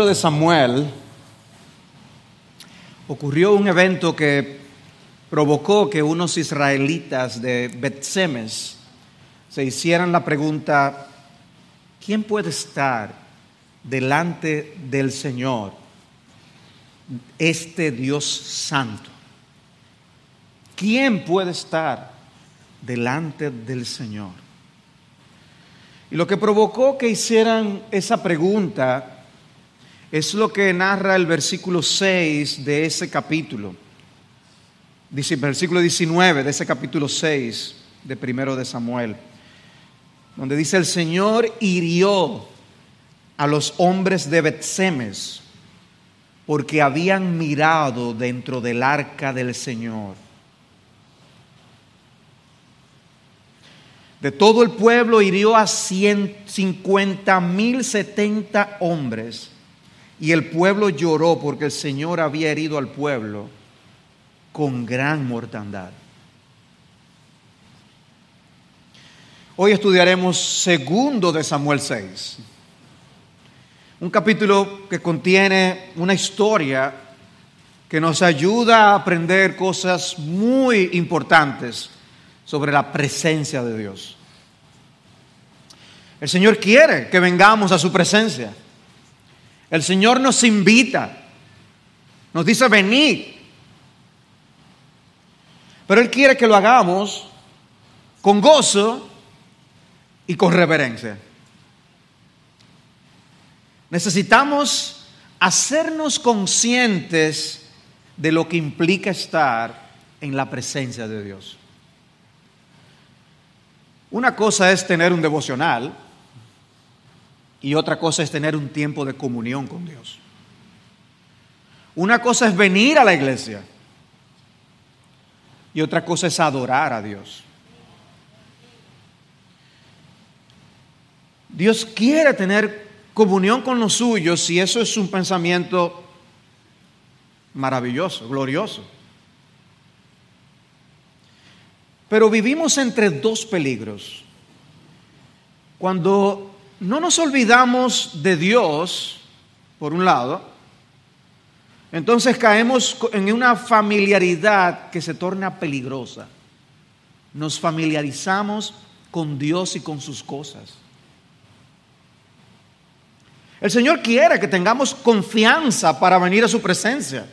de Samuel ocurrió un evento que provocó que unos israelitas de Betsemes se hicieran la pregunta, ¿quién puede estar delante del Señor, este Dios santo? ¿Quién puede estar delante del Señor? Y lo que provocó que hicieran esa pregunta es lo que narra el versículo 6 de ese capítulo. Versículo 19 de ese capítulo 6 de primero de Samuel, donde dice, el Señor hirió a los hombres de Betsemes porque habían mirado dentro del arca del Señor. De todo el pueblo hirió a 150 mil 70 hombres. Y el pueblo lloró porque el Señor había herido al pueblo con gran mortandad. Hoy estudiaremos segundo de Samuel 6. Un capítulo que contiene una historia que nos ayuda a aprender cosas muy importantes sobre la presencia de Dios. El Señor quiere que vengamos a su presencia. El Señor nos invita, nos dice venir. Pero Él quiere que lo hagamos con gozo y con reverencia. Necesitamos hacernos conscientes de lo que implica estar en la presencia de Dios. Una cosa es tener un devocional y otra cosa es tener un tiempo de comunión con Dios. Una cosa es venir a la iglesia y otra cosa es adorar a Dios. Dios quiere tener comunión con los suyos y eso es un pensamiento maravilloso, glorioso. Pero vivimos entre dos peligros. Cuando no nos olvidamos de Dios, por un lado, entonces caemos en una familiaridad que se torna peligrosa. Nos familiarizamos con Dios y con sus cosas. El Señor quiere que tengamos confianza para venir a su presencia.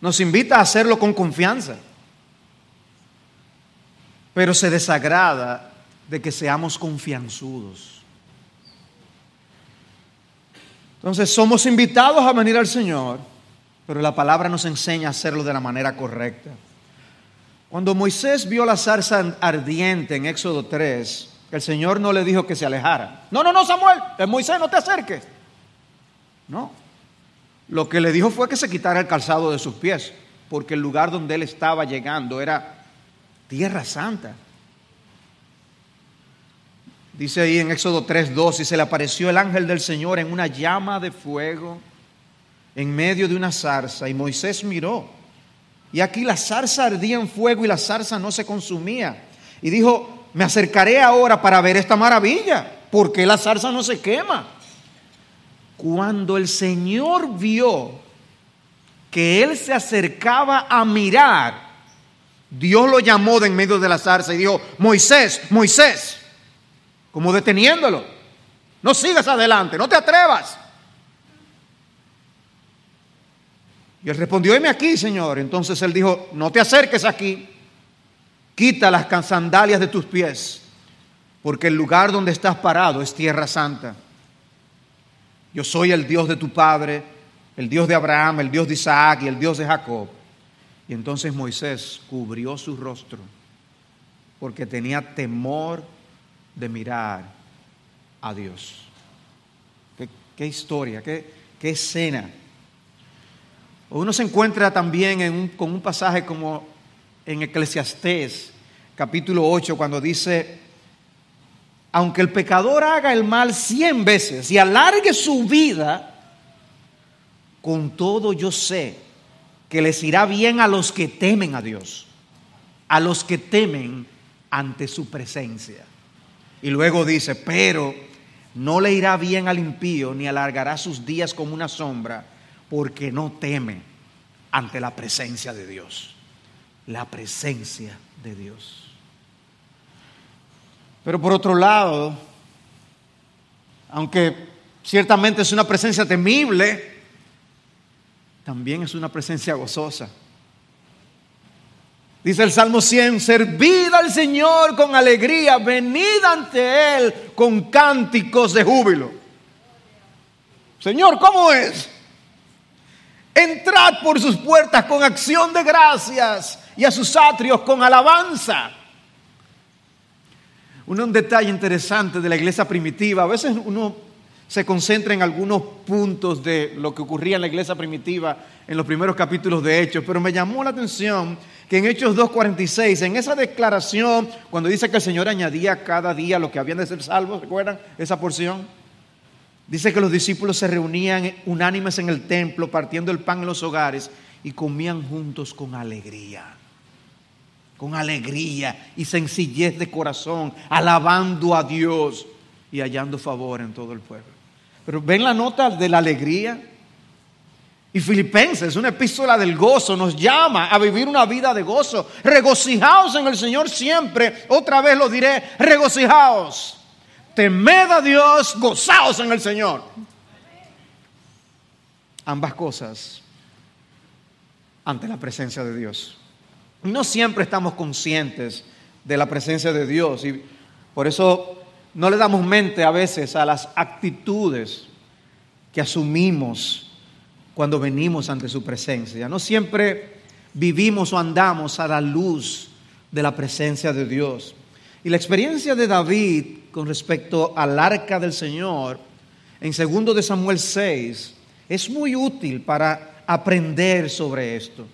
Nos invita a hacerlo con confianza pero se desagrada de que seamos confianzudos. Entonces somos invitados a venir al Señor, pero la palabra nos enseña a hacerlo de la manera correcta. Cuando Moisés vio la zarza ardiente en Éxodo 3, el Señor no le dijo que se alejara. No, no, no, Samuel, es Moisés, no te acerques. No. Lo que le dijo fue que se quitara el calzado de sus pies, porque el lugar donde él estaba llegando era tierra santa. Dice ahí en Éxodo 3:2, y se le apareció el ángel del Señor en una llama de fuego en medio de una zarza, y Moisés miró. Y aquí la zarza ardía en fuego y la zarza no se consumía. Y dijo, me acercaré ahora para ver esta maravilla, porque la zarza no se quema. Cuando el Señor vio que él se acercaba a mirar, Dios lo llamó de en medio de la zarza y dijo, Moisés, Moisés, como deteniéndolo, no sigas adelante, no te atrevas. Y él respondió, heme aquí, Señor. Entonces él dijo, no te acerques aquí, quita las sandalias de tus pies, porque el lugar donde estás parado es tierra santa. Yo soy el Dios de tu padre, el Dios de Abraham, el Dios de Isaac y el Dios de Jacob. Y entonces Moisés cubrió su rostro porque tenía temor de mirar a Dios. Qué, historia, qué, escena. Uno se encuentra también con un pasaje como en Eclesiastés capítulo 8 cuando dice, aunque el pecador haga el mal cien veces y alargue su vida, con todo yo sé que les irá bien a los que temen a Dios, a los que temen ante su presencia. Y luego dice, pero No le irá bien al impío, ni alargará sus días como una sombra, porque no teme ante la presencia de Dios. La presencia de Dios. Pero por otro lado, aunque ciertamente es una presencia temible, también es una presencia gozosa. Dice el Salmo 100, servid al Señor con alegría, venid ante Él con cánticos de júbilo. Señor, ¿cómo es? Entrad por sus puertas con acción de gracias y a sus atrios con alabanza. Un, detalle interesante de la iglesia primitiva, a veces uno se concentra en algunos puntos de lo que ocurría en la iglesia primitiva en los primeros capítulos de Hechos, pero me llamó la atención que en Hechos 2.46, en esa declaración, cuando dice que el Señor añadía cada día lo que habían de ser salvos, ¿recuerdan esa porción? Dice que los discípulos se reunían unánimes en el templo, partiendo el pan en los hogares y comían juntos con alegría. Con alegría y sencillez de corazón, alabando a Dios y hallando favor en todo el pueblo. Pero ven la nota de la alegría. Y Filipenses, una epístola del gozo, nos llama a vivir una vida de gozo. Regocijaos en el Señor siempre. Otra vez lo diré, regocijaos. Temed a Dios, gozaos en el Señor. Ambas cosas ante la presencia de Dios. No siempre estamos conscientes de la presencia de Dios y por eso no le damos mente a veces a las actitudes que asumimos cuando venimos ante su presencia. No siempre vivimos o andamos a la luz de la presencia de Dios. Y la experiencia de David con respecto al arca del Señor en 2 de Samuel 6 es muy útil para aprender sobre esto.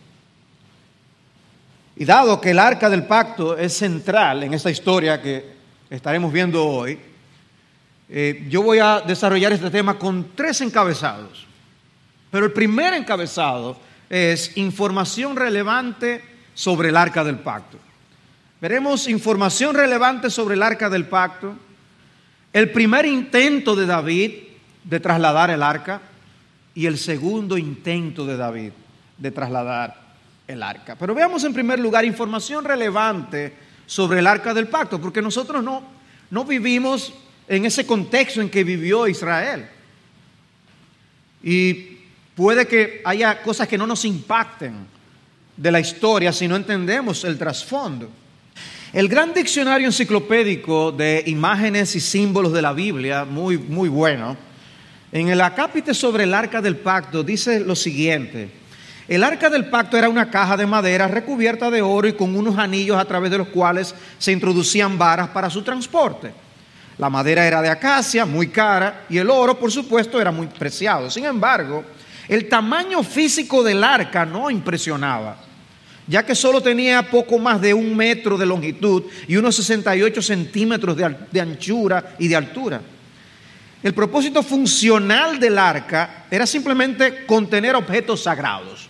Y dado que el arca del pacto es central en esta historia que estaremos viendo hoy, eh, yo voy a desarrollar este tema con tres encabezados. Pero el primer encabezado es información relevante sobre el arca del pacto. Veremos información relevante sobre el arca del pacto, el primer intento de David de trasladar el arca y el segundo intento de David de trasladar el arca. Pero veamos en primer lugar información relevante sobre el arca del pacto, porque nosotros no, no vivimos en ese contexto en que vivió Israel. Y puede que haya cosas que no nos impacten de la historia si no entendemos el trasfondo. El gran diccionario enciclopédico de imágenes y símbolos de la Biblia, muy, muy bueno, en el acápite sobre el arca del pacto dice lo siguiente. El arca del pacto era una caja de madera recubierta de oro y con unos anillos a través de los cuales se introducían varas para su transporte. La madera era de acacia, muy cara, y el oro, por supuesto, era muy preciado. Sin embargo, el tamaño físico del arca no impresionaba, ya que solo tenía poco más de un metro de longitud y unos 68 centímetros de, de anchura y de altura. El propósito funcional del arca era simplemente contener objetos sagrados.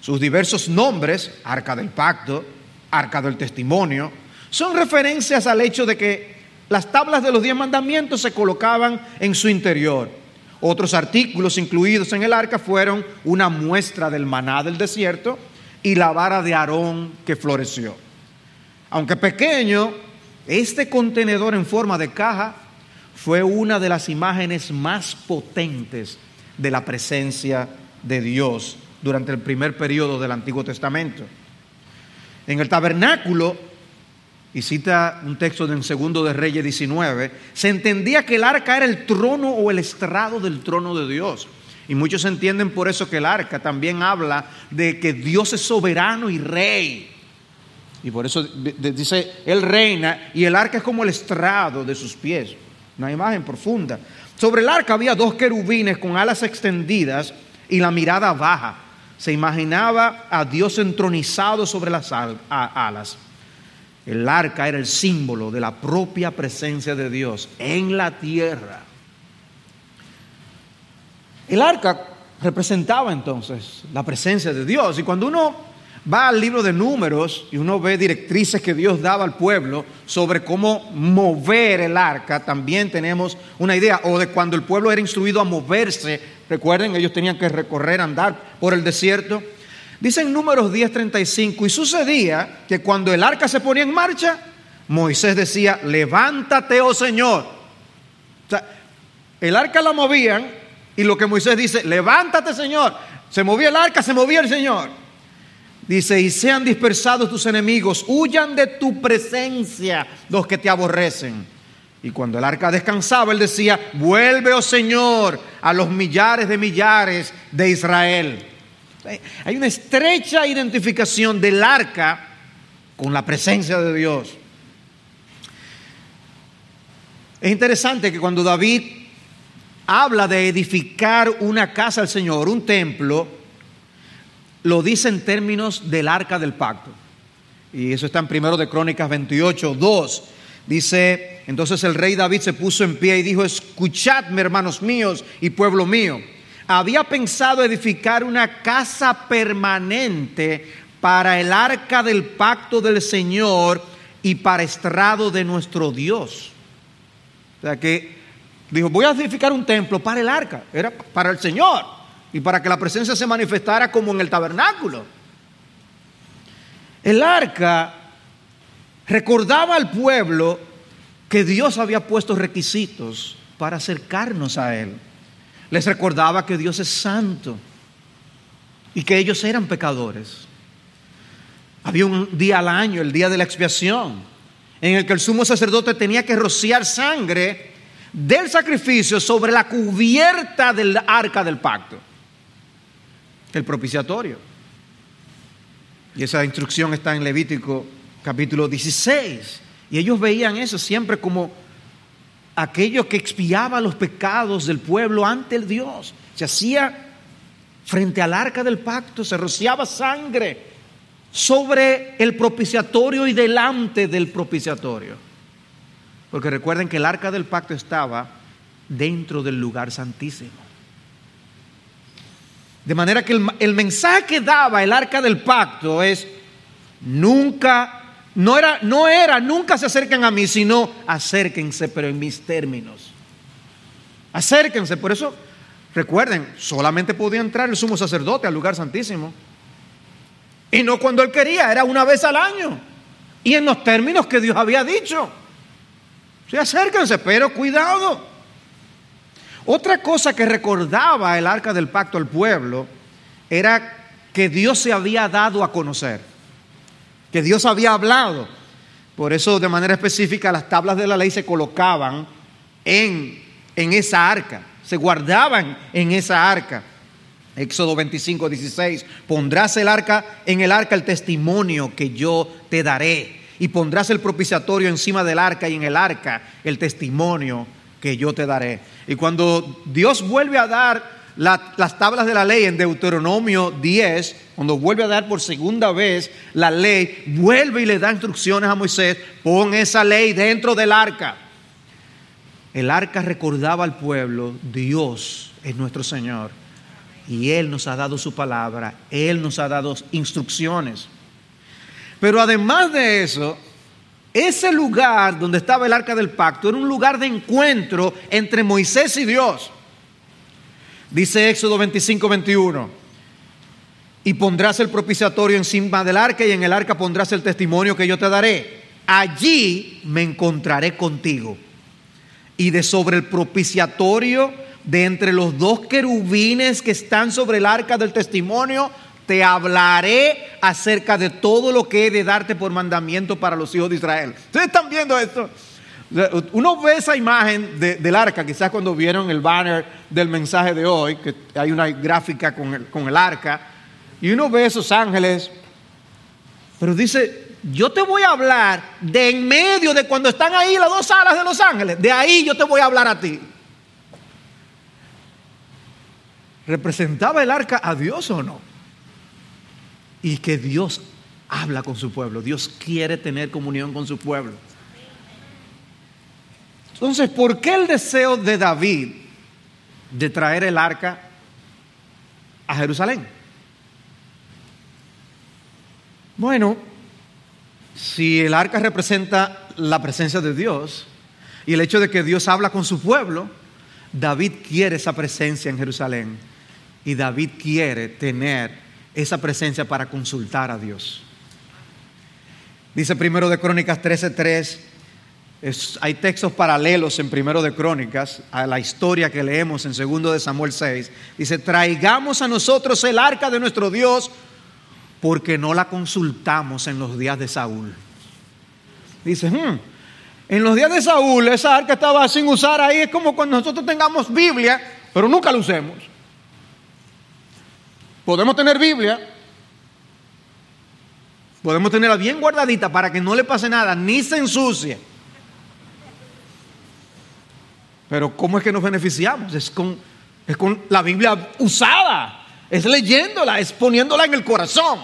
Sus diversos nombres, Arca del Pacto, Arca del Testimonio, son referencias al hecho de que las tablas de los diez mandamientos se colocaban en su interior. Otros artículos incluidos en el arca fueron una muestra del maná del desierto y la vara de Aarón que floreció. Aunque pequeño, este contenedor en forma de caja fue una de las imágenes más potentes de la presencia de Dios durante el primer periodo del Antiguo Testamento. En el tabernáculo, y cita un texto en Segundo de Reyes 19, se entendía que el arca era el trono o el estrado del trono de Dios. Y muchos entienden por eso que el arca también habla de que Dios es soberano y rey. Y por eso dice, Él reina y el arca es como el estrado de sus pies. Una imagen profunda. Sobre el arca había dos querubines con alas extendidas y la mirada baja se imaginaba a Dios entronizado sobre las alas. El arca era el símbolo de la propia presencia de Dios en la tierra. El arca representaba entonces la presencia de Dios. Y cuando uno va al libro de números y uno ve directrices que Dios daba al pueblo sobre cómo mover el arca, también tenemos una idea, o de cuando el pueblo era instruido a moverse, recuerden, ellos tenían que recorrer, andar por el desierto. Dice en números 10:35, y sucedía que cuando el arca se ponía en marcha, Moisés decía, levántate, oh Señor. O sea, el arca la movían y lo que Moisés dice, levántate, Señor. Se movía el arca, se movía el Señor. Dice, y sean dispersados tus enemigos, huyan de tu presencia los que te aborrecen. Y cuando el arca descansaba, él decía, vuelve, oh Señor, a los millares de millares de Israel. Hay una estrecha identificación del arca con la presencia de Dios. Es interesante que cuando David habla de edificar una casa al Señor, un templo, lo dice en términos del arca del pacto. Y eso está en primero de Crónicas 28, 2. Dice, entonces el rey David se puso en pie y dijo, escuchadme hermanos míos y pueblo mío. Había pensado edificar una casa permanente para el arca del pacto del Señor y para estrado de nuestro Dios. O sea que dijo, voy a edificar un templo para el arca, era para el Señor y para que la presencia se manifestara como en el tabernáculo. El arca recordaba al pueblo que Dios había puesto requisitos para acercarnos a Él. Les recordaba que Dios es santo y que ellos eran pecadores. Había un día al año, el día de la expiación, en el que el sumo sacerdote tenía que rociar sangre del sacrificio sobre la cubierta del arca del pacto el propiciatorio. Y esa instrucción está en Levítico capítulo 16. Y ellos veían eso siempre como aquello que expiaba los pecados del pueblo ante el Dios. Se hacía frente al arca del pacto, se rociaba sangre sobre el propiciatorio y delante del propiciatorio. Porque recuerden que el arca del pacto estaba dentro del lugar santísimo. De manera que el, mensaje que daba el arca del pacto es, nunca, no era, no era, nunca se acerquen a mí, sino acérquense, pero en mis términos. Acérquense, por eso, recuerden, solamente podía entrar el sumo sacerdote al lugar santísimo. Y no cuando él quería, era una vez al año. Y en los términos que Dios había dicho. Sí, acérquense, pero cuidado. Otra cosa que recordaba el arca del pacto al pueblo era que Dios se había dado a conocer, que Dios había hablado. Por eso de manera específica las tablas de la ley se colocaban en, en esa arca, se guardaban en esa arca. Éxodo 25, 16, pondrás el arca en el arca el testimonio que yo te daré y pondrás el propiciatorio encima del arca y en el arca el testimonio que yo te daré. Y cuando Dios vuelve a dar las tablas de la ley en Deuteronomio 10, cuando vuelve a dar por segunda vez la ley, vuelve y le da instrucciones a Moisés, pon esa ley dentro del arca. El arca recordaba al pueblo, Dios es nuestro Señor. Y Él nos ha dado su palabra, Él nos ha dado instrucciones. Pero además de eso, ese lugar donde estaba el arca del pacto era un lugar de encuentro entre Moisés y Dios. Dice Éxodo 25, 21. Y pondrás el propiciatorio encima del arca y en el arca pondrás el testimonio que yo te daré. Allí me encontraré contigo. Y de sobre el propiciatorio, de entre los dos querubines que están sobre el arca del testimonio, te hablaré acerca de todo lo que he de darte por mandamiento para los hijos de Israel. Ustedes están viendo esto. Uno ve esa imagen del arca, quizás cuando vieron el banner del mensaje de hoy, que hay una gráfica con el, con el arca, y uno ve esos ángeles, pero dice, yo te voy a hablar de en medio de cuando están ahí las dos alas de los ángeles, de ahí yo te voy a hablar a ti. ¿Representaba el arca a Dios o no? y que Dios habla con su pueblo. Dios quiere tener comunión con su pueblo. Entonces, ¿por qué el deseo de David de traer el arca a Jerusalén? Bueno, si el arca representa la presencia de Dios y el hecho de que Dios habla con su pueblo, David quiere esa presencia en Jerusalén y David quiere tener esa presencia para consultar a Dios. Dice primero de Crónicas 13:3, hay textos paralelos en primero de Crónicas a la historia que leemos en segundo de Samuel 6. Dice, traigamos a nosotros el arca de nuestro Dios porque no la consultamos en los días de Saúl. Dice, hmm, en los días de Saúl esa arca estaba sin usar ahí, es como cuando nosotros tengamos Biblia, pero nunca la usemos. Podemos tener Biblia, podemos tenerla bien guardadita para que no le pase nada, ni se ensucie. Pero ¿cómo es que nos beneficiamos? Es con, es con la Biblia usada, es leyéndola, es poniéndola en el corazón.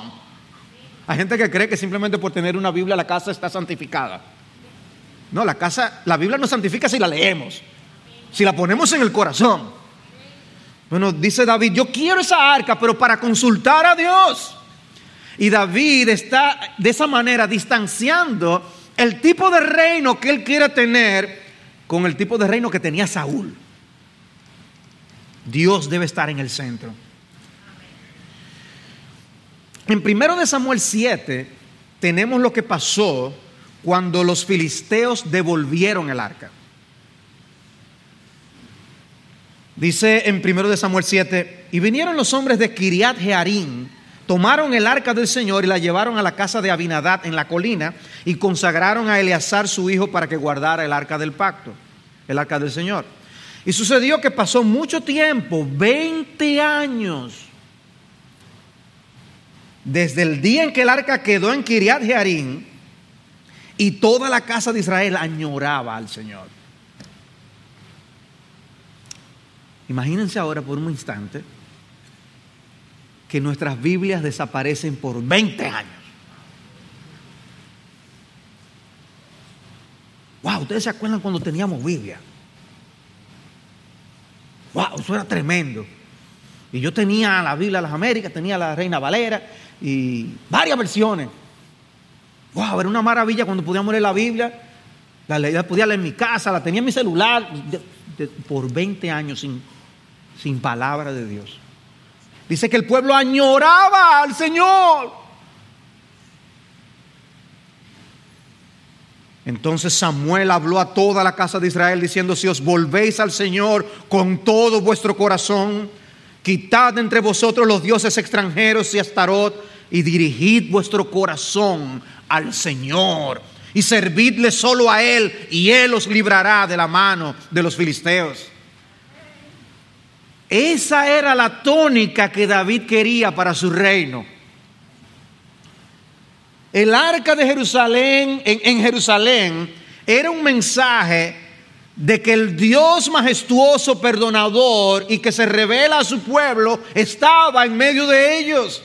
Hay gente que cree que simplemente por tener una Biblia la casa está santificada. No, la casa, la Biblia nos santifica si la leemos, si la ponemos en el corazón. Bueno, dice David, yo quiero esa arca, pero para consultar a Dios. Y David está de esa manera distanciando el tipo de reino que él quiere tener con el tipo de reino que tenía Saúl. Dios debe estar en el centro. En primero de Samuel 7 tenemos lo que pasó cuando los filisteos devolvieron el arca. Dice en 1 Samuel 7, y vinieron los hombres de Kiriat Jearim, tomaron el arca del Señor y la llevaron a la casa de Abinadad en la colina y consagraron a Eleazar su hijo para que guardara el arca del pacto, el arca del Señor. Y sucedió que pasó mucho tiempo, 20 años, desde el día en que el arca quedó en Kiriat Jearim y toda la casa de Israel añoraba al Señor. Imagínense ahora por un instante que nuestras Biblias desaparecen por 20 años. Wow, ustedes se acuerdan cuando teníamos Biblia. Wow, eso era tremendo. Y yo tenía la Biblia de las Américas, tenía la Reina Valera y varias versiones. Wow, era una maravilla cuando podíamos leer la Biblia. La, podía leer en mi casa, la tenía en mi celular por 20 años sin, sin palabra de Dios. Dice que el pueblo añoraba al Señor. Entonces Samuel habló a toda la casa de Israel diciendo, si os volvéis al Señor con todo vuestro corazón, quitad entre vosotros los dioses extranjeros y astarot y dirigid vuestro corazón al Señor y servidle solo a Él y Él os librará de la mano de los filisteos. Esa era la tónica que David quería para su reino. El arca de Jerusalén, en, Jerusalén, era un mensaje de que el Dios majestuoso, perdonador y que se revela a su pueblo estaba en medio de ellos.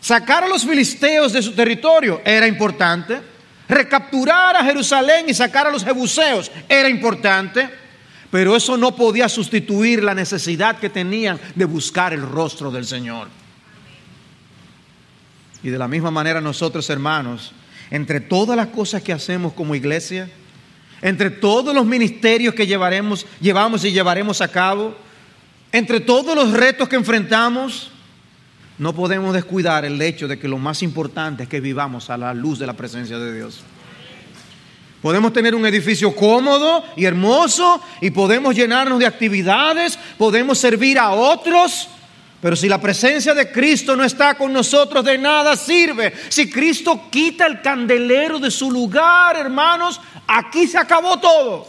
Sacar a los filisteos de su territorio era importante. Recapturar a Jerusalén y sacar a los jebuseos era importante. Pero eso no podía sustituir la necesidad que tenían de buscar el rostro del Señor. Y de la misma manera nosotros, hermanos, entre todas las cosas que hacemos como iglesia, entre todos los ministerios que llevaremos, llevamos y llevaremos a cabo, entre todos los retos que enfrentamos, no podemos descuidar el hecho de que lo más importante es que vivamos a la luz de la presencia de Dios. Podemos tener un edificio cómodo y hermoso y podemos llenarnos de actividades, podemos servir a otros, pero si la presencia de Cristo no está con nosotros, de nada sirve. Si Cristo quita el candelero de su lugar, hermanos, aquí se acabó todo.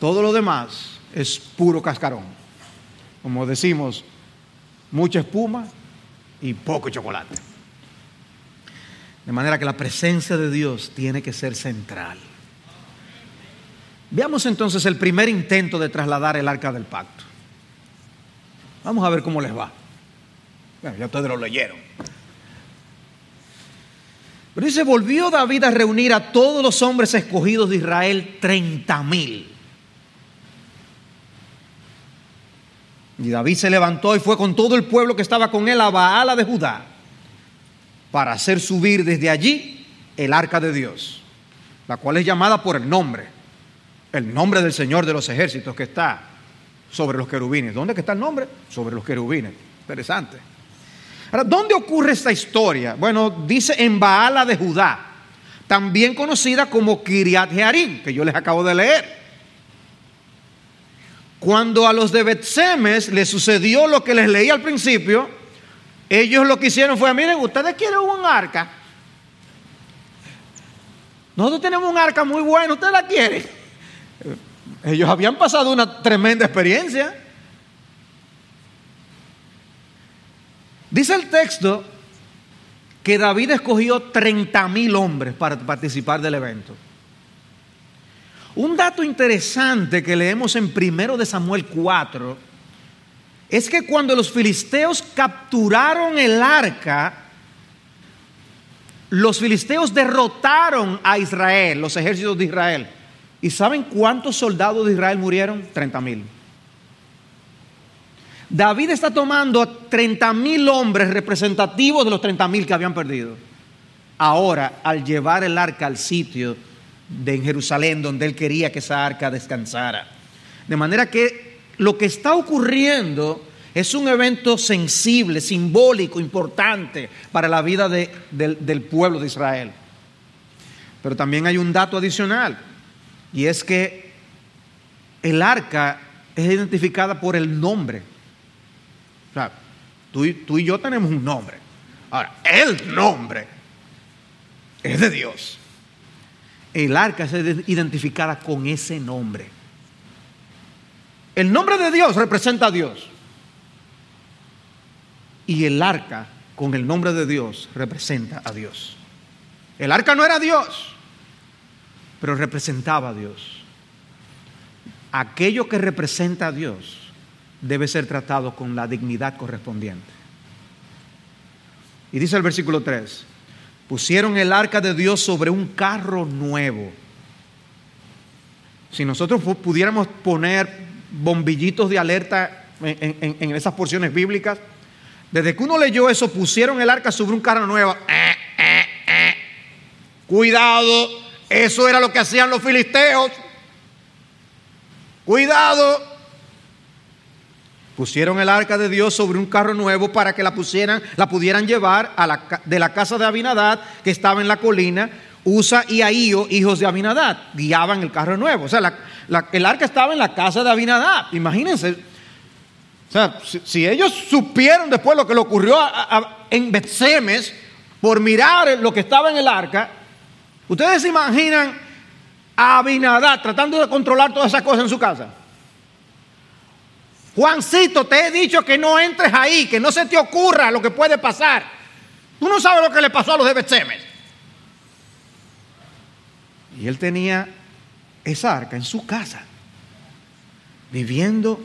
Todo lo demás es puro cascarón. Como decimos, mucha espuma y poco chocolate. De manera que la presencia de Dios tiene que ser central. Veamos entonces el primer intento de trasladar el arca del pacto. Vamos a ver cómo les va. Bueno, ya ustedes lo leyeron. Pero dice, volvió David a reunir a todos los hombres escogidos de Israel, 30 mil. Y David se levantó y fue con todo el pueblo que estaba con él a Baala de Judá para hacer subir desde allí el arca de Dios, la cual es llamada por el nombre, el nombre del Señor de los ejércitos que está sobre los querubines. ¿Dónde está el nombre? Sobre los querubines. Interesante. Ahora, ¿dónde ocurre esta historia? Bueno, dice en Baala de Judá, también conocida como Kiriat Jearim, que yo les acabo de leer. Cuando a los de Betsemes les sucedió lo que les leí al principio, ellos lo que hicieron fue, miren, ustedes quieren un arca. Nosotros tenemos un arca muy buena, ustedes la quieren. Ellos habían pasado una tremenda experiencia. Dice el texto que David escogió 30 mil hombres para participar del evento. Un dato interesante que leemos en 1 de Samuel 4 es que cuando los filisteos capturaron el arca, los filisteos derrotaron a Israel, los ejércitos de Israel. ¿Y saben cuántos soldados de Israel murieron? 30 mil. David está tomando a 30 mil hombres representativos de los 30 mil que habían perdido. Ahora, al llevar el arca al sitio de Jerusalén donde él quería que esa arca descansara. De manera que lo que está ocurriendo es un evento sensible, simbólico, importante para la vida del pueblo de Israel. Pero también hay un dato adicional, y es que el arca es identificada por el nombre. O sea, tú, tú y yo tenemos un nombre. Ahora, el nombre es de Dios el arca es identificada con ese nombre. El nombre de Dios representa a Dios. Y el arca con el nombre de Dios representa a Dios. El arca no era Dios, pero representaba a Dios. Aquello que representa a Dios debe ser tratado con la dignidad correspondiente. Y dice el versículo 3, Pusieron el arca de Dios sobre un carro nuevo. Si nosotros pudiéramos poner bombillitos de alerta en, esas porciones bíblicas, desde que uno leyó eso, pusieron el arca sobre un carro nuevo. Eh, eh, eh. Cuidado, eso era lo que hacían los filisteos. Cuidado, Pusieron el arca de Dios sobre un carro nuevo para que la pusieran, la pudieran llevar la, de la casa de Abinadad, que estaba en la colina. Usa y Ahío, hijos de Abinadad, guiaban el carro nuevo. O sea, el arca estaba en la casa de Abinadad. Imagínense. O sea, si, ellos supieron después lo que le ocurrió en Betsemes por mirar lo que estaba en el arca, ustedes se imaginan a Abinadad tratando de controlar todas esas cosas en su casa. Juancito, te he dicho que no entres ahí, que no se te ocurra lo que puede pasar. Tú no sabes lo que le pasó a los de Betsemes. Y él tenía esa arca en su casa, viviendo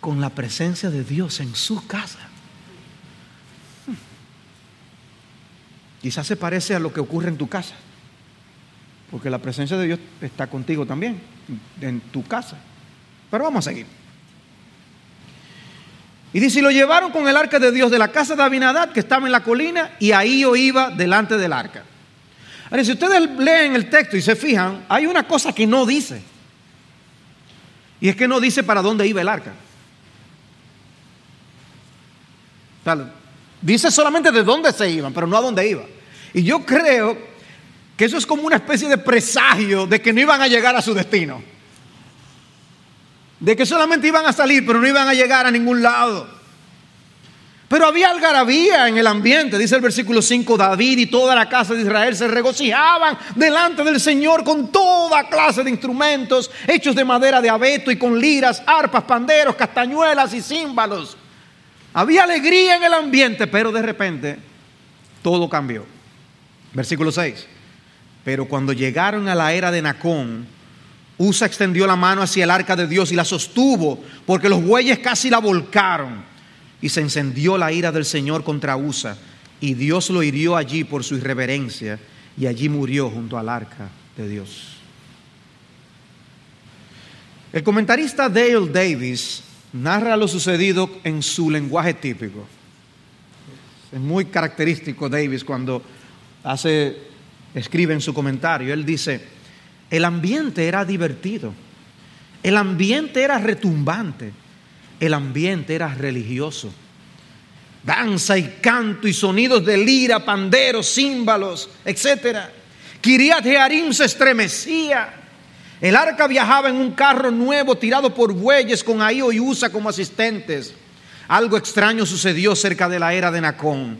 con la presencia de Dios en su casa. Quizás se parece a lo que ocurre en tu casa, porque la presencia de Dios está contigo también, en tu casa. Pero vamos a seguir. Y dice, y lo llevaron con el arca de Dios de la casa de Abinadad, que estaba en la colina, y ahí yo iba delante del arca. Ahora, si ustedes leen el texto y se fijan, hay una cosa que no dice. Y es que no dice para dónde iba el arca. dice solamente de dónde se iban, pero no a dónde iba. Y yo creo que eso es como una especie de presagio de que no iban a llegar a su destino de que solamente iban a salir, pero no iban a llegar a ningún lado. Pero había algarabía en el ambiente, dice el versículo 5, David y toda la casa de Israel se regocijaban delante del Señor con toda clase de instrumentos hechos de madera de abeto y con liras, arpas, panderos, castañuelas y címbalos. Había alegría en el ambiente, pero de repente todo cambió. Versículo 6. Pero cuando llegaron a la era de Nacón, Usa extendió la mano hacia el arca de Dios y la sostuvo, porque los bueyes casi la volcaron. Y se encendió la ira del Señor contra Usa, y Dios lo hirió allí por su irreverencia, y allí murió junto al arca de Dios. El comentarista Dale Davis narra lo sucedido en su lenguaje típico. Es muy característico Davis cuando hace, escribe en su comentario. Él dice, el ambiente era divertido, el ambiente era retumbante, el ambiente era religioso. Danza y canto y sonidos de lira, panderos, címbalos, etc. Kiriat Jearim se estremecía. El arca viajaba en un carro nuevo tirado por bueyes con Ahío y Usa como asistentes. Algo extraño sucedió cerca de la era de Nacón.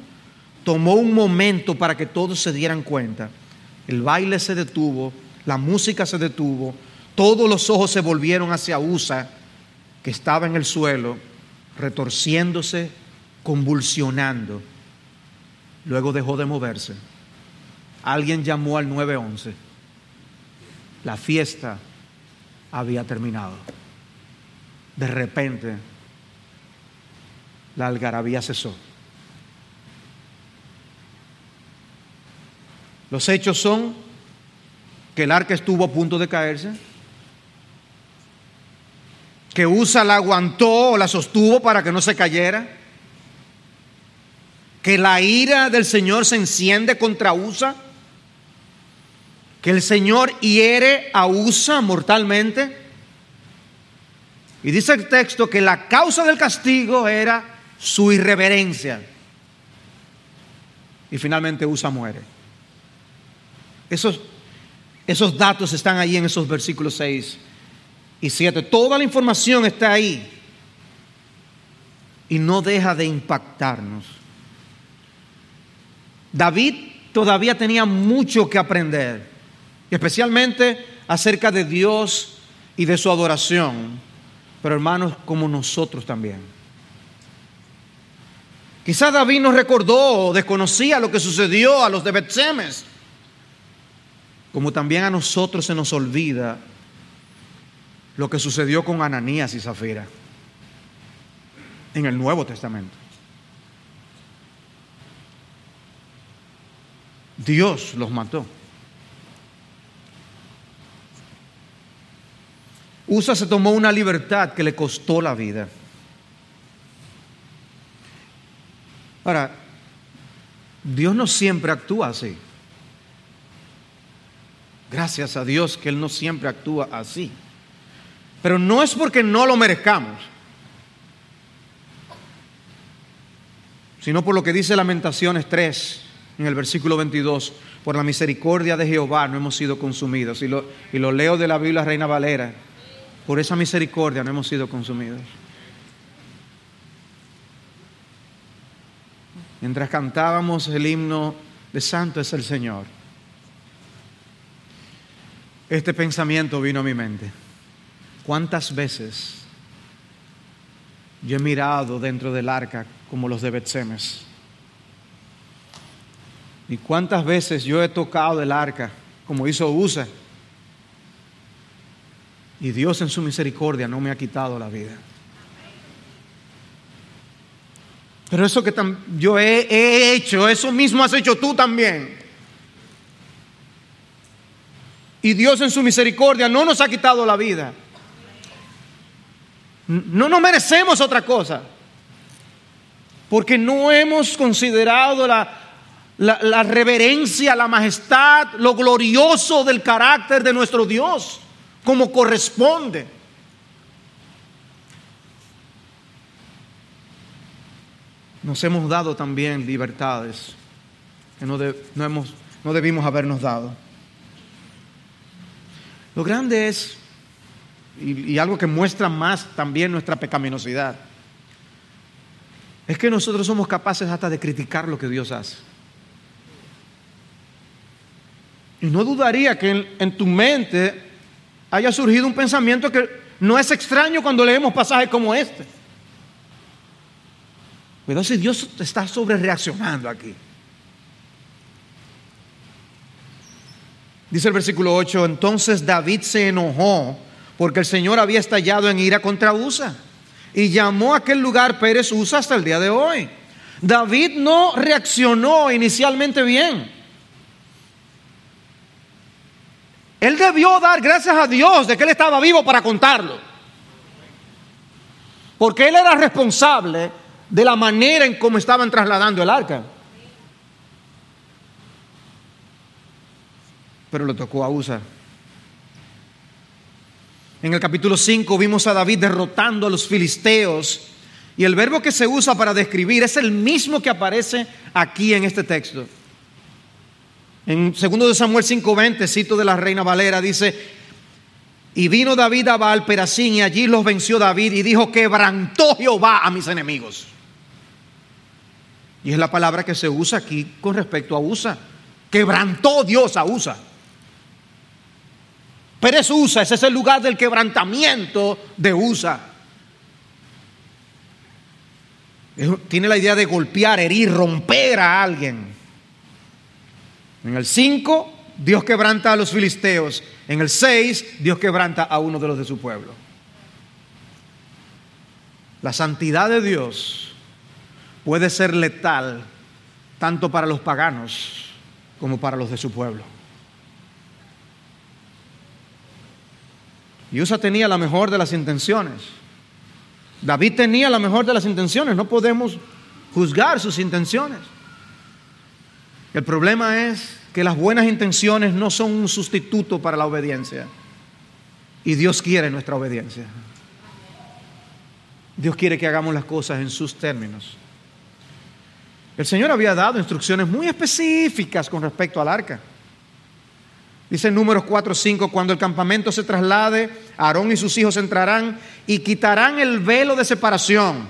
Tomó un momento para que todos se dieran cuenta. El baile se detuvo, la música se detuvo, todos los ojos se volvieron hacia Usa, que estaba en el suelo, retorciéndose, convulsionando. Luego dejó de moverse. Alguien llamó al 911 la fiesta había terminado. De repente, la algarabía cesó. Los hechos son que el arca estuvo a punto de caerse, que Usa la aguantó o la sostuvo para que no se cayera, que la ira del Señor se enciende contra Usa que el Señor hiere a Usa mortalmente. Y dice el texto que la causa del castigo era su irreverencia. Y finalmente Usa muere. Esos, esos datos están ahí en esos versículos 6 y 7. Toda la información está ahí. Y no deja de impactarnos. David todavía tenía mucho que aprender especialmente acerca de Dios y de su adoración, pero hermanos como nosotros también. Quizás David nos recordó o desconocía lo que sucedió a los de Betsemes, como también a nosotros se nos olvida lo que sucedió con Ananías y Zafira en el Nuevo Testamento. Dios los mató. Usa se tomó una libertad que le costó la vida. Ahora, Dios no siempre actúa así. Gracias a Dios que Él no siempre actúa así. Pero no es porque no lo merezcamos, sino por lo que dice Lamentaciones 3 en el versículo 22. Por la misericordia de Jehová no hemos sido consumidos. Y lo, y lo leo de la Biblia Reina Valera. Por esa misericordia no hemos sido consumidos. Mientras cantábamos el himno de Santo es el Señor, este pensamiento vino a mi mente. ¿Cuántas veces yo he mirado dentro del arca como los de Betsemes? ¿Y cuántas veces yo he tocado el arca como hizo Usa? Y Dios en su misericordia no me ha quitado la vida. Pero eso que yo he, hecho, eso mismo has hecho tú también. Y Dios en su misericordia no nos ha quitado la vida. No nos merecemos otra cosa. Porque no hemos considerado la, la reverencia, la majestad, lo glorioso del carácter de nuestro Dios como corresponde. Nos hemos dado también libertades que no, hemos, no debimos habernos dado. Lo grande es, y, algo que muestra más también nuestra pecaminosidad, es que nosotros somos capaces hasta de criticar lo que Dios hace. Y no dudaría que en, tu mente haya surgido un pensamiento que no es extraño cuando leemos pasajes como este. Cuidado si Dios está sobre reaccionando aquí. Dice el versículo 8, entonces David se enojó porque el Señor había estallado en ira contra Usa y llamó a aquel lugar Pérez Usa hasta el día de hoy. David no reaccionó inicialmente bien. Él debió dar gracias a Dios de que él estaba vivo para contarlo. porque él era responsable de la manera en cómo estaban trasladando el arca. Pero le tocó a Usa. En el capítulo 5 vimos a David derrotando a los filisteos y el verbo que se usa para describir es el mismo que aparece aquí en este texto. En 2 de Samuel 5:20, cito de la Reina Valera, dice, y vino David a Baal Perasín y allí los venció David y dijo, quebrantó Jehová a mis enemigos. Y es la palabra que se usa aquí con respecto a Usa. Quebrantó Dios a Usa. Pero es Usa, ese es el lugar del quebrantamiento de Usa. Tiene la idea de golpear, herir, romper a alguien. En el 5, Dios quebranta a los filisteos. En el 6, Dios quebranta a uno de los de su pueblo. La santidad de Dios puede ser letal tanto para los paganos como para los de su pueblo. Y Usa tenía la mejor de las intenciones. David tenía la mejor de las intenciones. No podemos juzgar sus intenciones. El problema es que las buenas intenciones no son un sustituto para la obediencia. Y Dios quiere nuestra obediencia. Dios quiere que hagamos las cosas en sus términos. El Señor había dado instrucciones muy específicas con respecto al arca. Dice números 4, 5, cuando el campamento se traslade, Aarón y sus hijos entrarán y quitarán el velo de separación.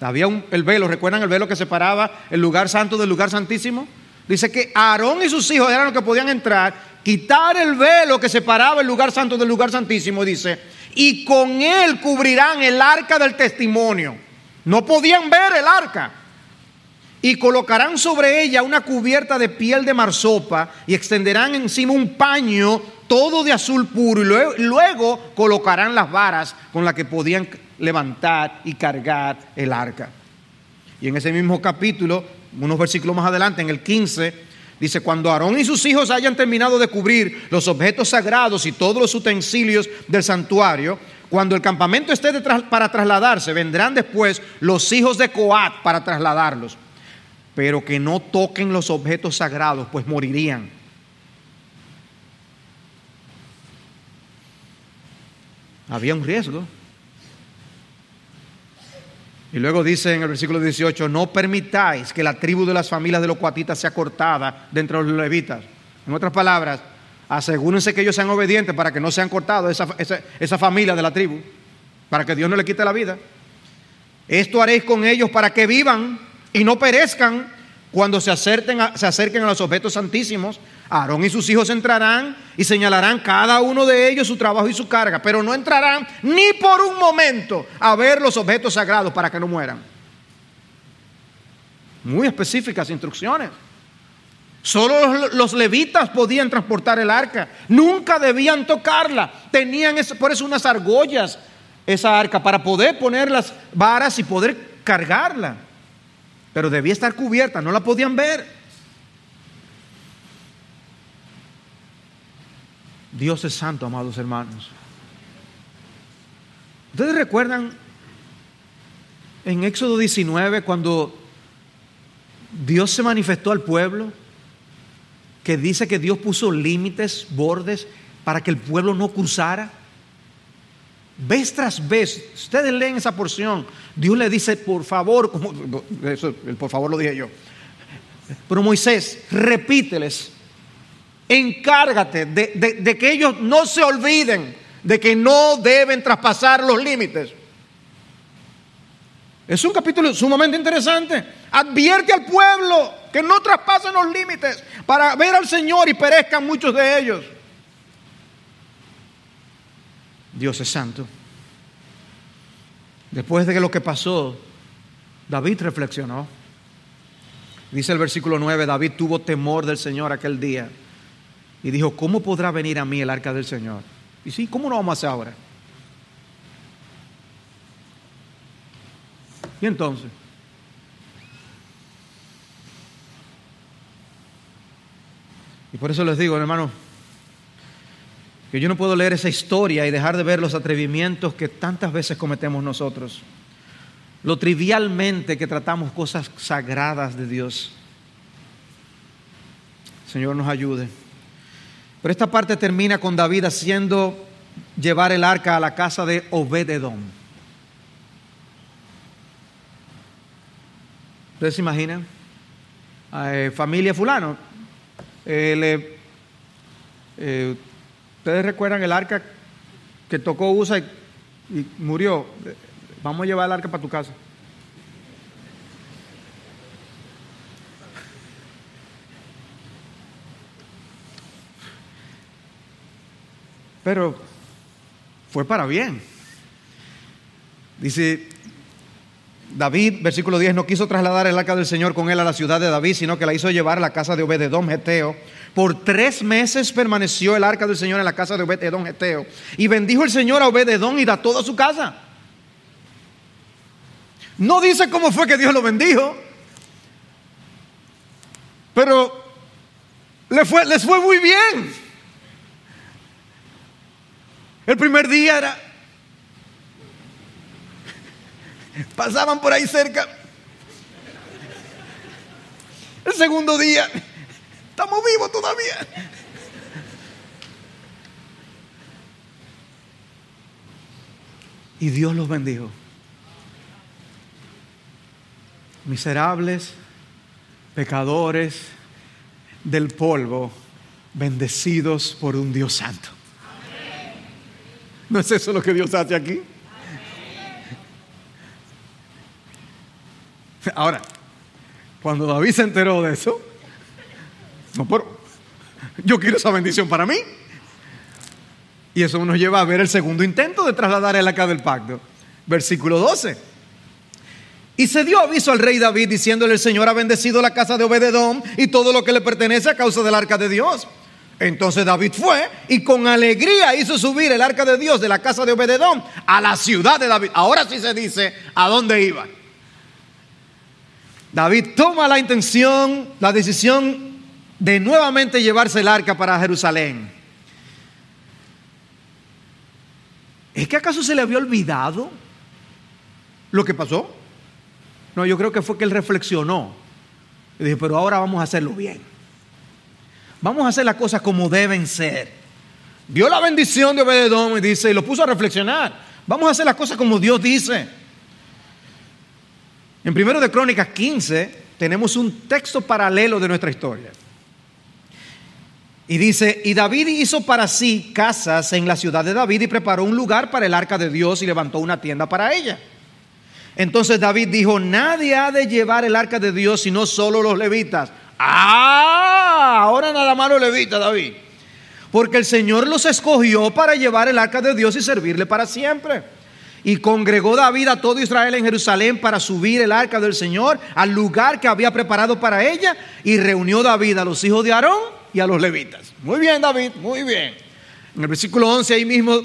Había un, el velo, ¿recuerdan el velo que separaba el lugar santo del lugar santísimo? Dice que Aarón y sus hijos eran los que podían entrar, quitar el velo que separaba el lugar santo del lugar santísimo, dice, y con él cubrirán el arca del testimonio. No podían ver el arca y colocarán sobre ella una cubierta de piel de marsopa y extenderán encima un paño todo de azul puro y luego, colocarán las varas con las que podían levantar y cargar el arca. Y en ese mismo capítulo, unos versículos más adelante, en el 15, Dice, cuando Aarón y sus hijos hayan terminado de cubrir los objetos sagrados y todos los utensilios del santuario, cuando el campamento esté para trasladarse, vendrán después los hijos de Coat para trasladarlos pero que no toquen los objetos sagrados, pues morirían. Había un riesgo. Y luego dice en el versículo 18, no permitáis que la tribu de las familias de los cuatitas sea cortada dentro de los levitas. En otras palabras, asegúrense que ellos sean obedientes para que no sean cortados esa, esa, esa familia de la tribu, para que Dios no le quite la vida. Esto haréis con ellos para que vivan y no perezcan cuando se acerquen, a, se acerquen a los objetos santísimos. Aarón y sus hijos entrarán y señalarán cada uno de ellos su trabajo y su carga, pero no entrarán ni por un momento a ver los objetos sagrados para que no mueran. Muy específicas instrucciones. Solo los levitas podían transportar el arca, nunca debían tocarla. Tenían por eso unas argollas esa arca para poder poner las varas y poder cargarla pero debía estar cubierta, no la podían ver. Dios es santo, amados hermanos. ¿Ustedes recuerdan en Éxodo 19 cuando Dios se manifestó al pueblo? Que dice que Dios puso límites, bordes, para que el pueblo no cruzara. Vez tras vez, ustedes leen esa porción, Dios le dice, por favor, eso, por favor lo dije yo, pero Moisés, repíteles, encárgate de, de que ellos no se olviden de que no deben traspasar los límites. Es un capítulo sumamente interesante. Advierte al pueblo que no traspasen los límites para ver al Señor y perezcan muchos de ellos. Dios es santo. Después de lo que pasó, David reflexionó. Dice el versículo 9, David tuvo temor del Señor aquel día y dijo, ¿cómo podrá venir a mí el arca del Señor? Y sí, ¿cómo lo vamos a hacer ahora? Y entonces, y por eso les digo, hermano, que yo no puedo leer esa historia y dejar de ver los atrevimientos que tantas veces cometemos nosotros, lo trivialmente que tratamos cosas sagradas de Dios. Señor nos ayude. Pero esta parte termina con David haciendo llevar el arca a la casa de Obededón. ¿Ustedes se imaginan? Eh, familia fulano. Eh, eh, ¿Ustedes recuerdan el arca que tocó Usa y, y murió? Vamos a llevar el arca para tu casa. Pero fue para bien. Dice David, versículo 10, no quiso trasladar el arca del Señor con él a la ciudad de David, sino que la hizo llevar a la casa de Obededón Geteo. Por tres meses permaneció el arca del Señor en la casa de Obededón Geteo. Y bendijo el Señor a Obededón y da toda su casa. No dice cómo fue que Dios lo bendijo, pero le fue, les fue muy bien. El primer día era... Pasaban por ahí cerca. El segundo día, estamos vivos todavía. Y Dios los bendijo. Miserables, pecadores del polvo, bendecidos por un Dios santo. ¿No es eso lo que Dios hace aquí? Ahora, cuando David se enteró de eso, no, pero yo quiero esa bendición para mí. Y eso nos lleva a ver el segundo intento de trasladar el arca del pacto. Versículo 12. Y se dio aviso al rey David diciéndole, el Señor ha bendecido la casa de Obededón y todo lo que le pertenece a causa del arca de Dios. Entonces David fue y con alegría hizo subir el arca de Dios de la casa de Obededón a la ciudad de David. Ahora sí se dice a dónde iba. David toma la intención, la decisión de nuevamente llevarse el arca para Jerusalén. ¿Es que acaso se le había olvidado lo que pasó? No, yo creo que fue que él reflexionó. Y dijo, pero ahora vamos a hacerlo bien. Vamos a hacer las cosas como deben ser. Vio la bendición de Obededón y dice, y lo puso a reflexionar. Vamos a hacer las cosas como Dios dice. En primero de Crónicas 15 tenemos un texto paralelo de nuestra historia. Y dice, y David hizo para sí casas en la ciudad de David y preparó un lugar para el arca de Dios y levantó una tienda para ella. Entonces David dijo, nadie ha de llevar el arca de Dios sino solo los levitas. Ah, ahora nada más lo levita David. Porque el Señor los escogió para llevar el arca de Dios y servirle para siempre. Y congregó David a todo Israel en Jerusalén para subir el arca del Señor al lugar que había preparado para ella. Y reunió David a los hijos de Aarón y a los levitas. Muy bien, David, muy bien. En el versículo 11, ahí mismo,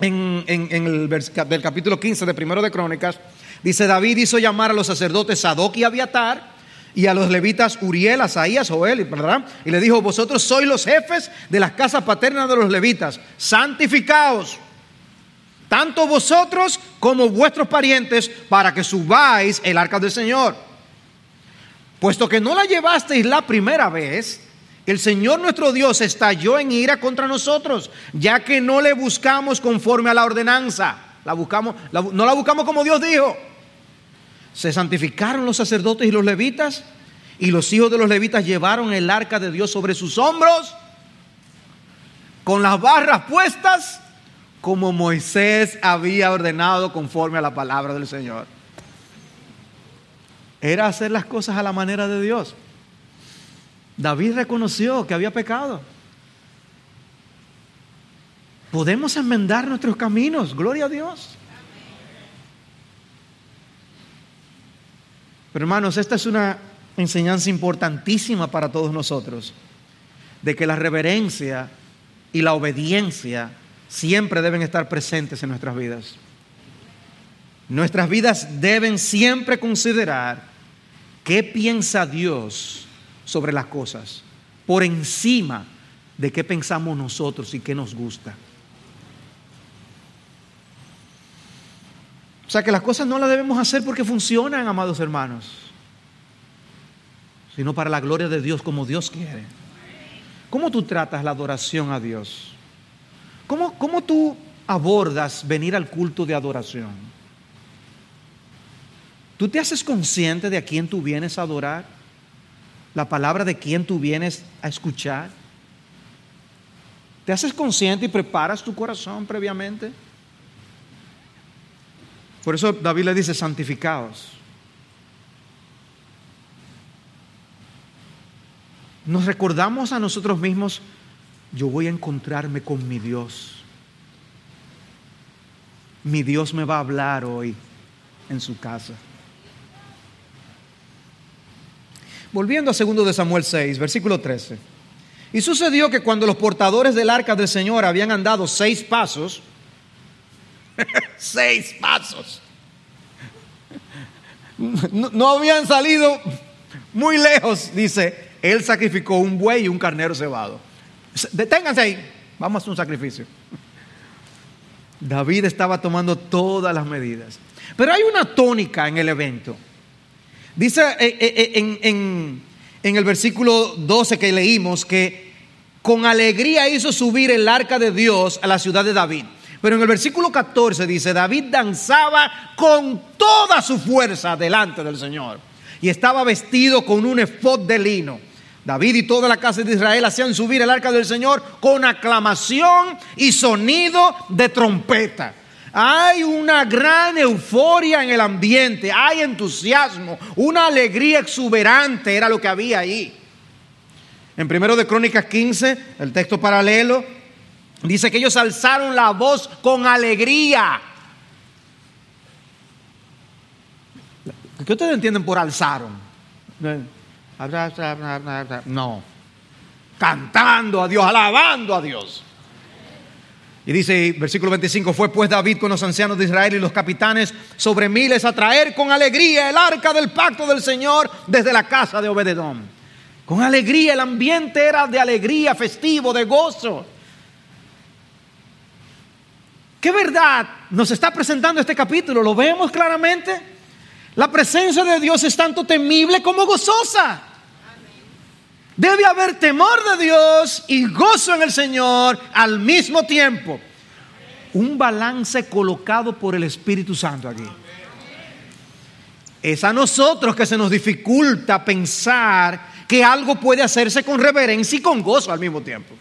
en, el del capítulo 15 de Primero de Crónicas, dice: David hizo llamar a los sacerdotes Sadoc y Abiatar y a los levitas Uriel, Asaías, Joel, ¿verdad? Y le dijo, vosotros sois los jefes de las casas paternas de los levitas, santificaos, tanto vosotros como vuestros parientes, para que subáis el arca del Señor. Puesto que no la llevasteis la primera vez, el Señor nuestro Dios estalló en ira contra nosotros, ya que no le buscamos conforme a la ordenanza. La buscamos, no la buscamos como Dios dijo se santificaron los sacerdotes y los levitas, y los hijos de los levitas llevaron el arca de Dios sobre sus hombros, con las barras puestas, como Moisés había ordenado conforme a la palabra del Señor. Era hacer las cosas a la manera de Dios. David reconoció que había pecado. Podemos enmendar nuestros caminos, gloria a Dios. Pero hermanos, esta es una enseñanza importantísima para todos nosotros, de que la reverencia y la obediencia siempre deben estar presentes en nuestras vidas. Nuestras vidas deben siempre considerar qué piensa Dios sobre las cosas, por encima de qué pensamos nosotros y qué nos gusta. O sea que las cosas no las debemos hacer porque funcionan, amados hermanos, sino para la gloria de Dios como Dios quiere. ¿Cómo tú tratas la adoración a Dios? ¿Cómo, cómo tú abordas venir al culto de adoración? ¿Tú te haces consciente de a quién tú vienes a adorar? ¿La palabra de quién tú vienes a escuchar? ¿Te haces consciente y preparas tu corazón previamente? Por eso David le dice, santificados. Nos recordamos a nosotros mismos, yo voy a encontrarme con mi Dios. Mi Dios me va a hablar hoy en su casa. Volviendo a 2 de Samuel 6, versículo 13. Y sucedió que cuando los portadores del arca del Señor habían andado seis pasos, seis pasos. No, habían salido muy lejos, dice, él sacrificó un buey y un carnero cebado. Deténganse ahí, vamos a hacer un sacrificio. David estaba tomando todas las medidas. Pero hay una tónica en el evento. Dice eh, eh, eh, en, el versículo 12 que leímos que con alegría hizo subir el arca de Dios a la ciudad de David. Pero en el versículo 14 dice, David danzaba con toda su fuerza delante del Señor. Y estaba vestido con un efod de lino. David y toda la casa de Israel hacían subir el arca del Señor con aclamación y sonido de trompeta. Hay una gran euforia en el ambiente, hay entusiasmo, una alegría exuberante era lo que había ahí. En primero de Crónicas 15, el texto paralelo, Dice que ellos alzaron la voz con alegría. ¿Qué ustedes entienden por alzaron? No. Cantando a Dios, alabando a Dios. Y dice, versículo 25, fue pues David con los ancianos de Israel y los capitanes sobre miles a traer con alegría el arca del pacto del Señor desde la casa de Obededón. Con alegría, el ambiente era de alegría, festivo, de gozo. ¿Qué verdad nos está presentando este capítulo? ¿Lo vemos claramente? La presencia de Dios es tanto temible como gozosa. Debe haber temor de Dios y gozo en el Señor al mismo tiempo. Un balance colocado por el Espíritu Santo aquí. Es a nosotros que se nos dificulta pensar que algo puede hacerse con reverencia y con gozo al mismo tiempo.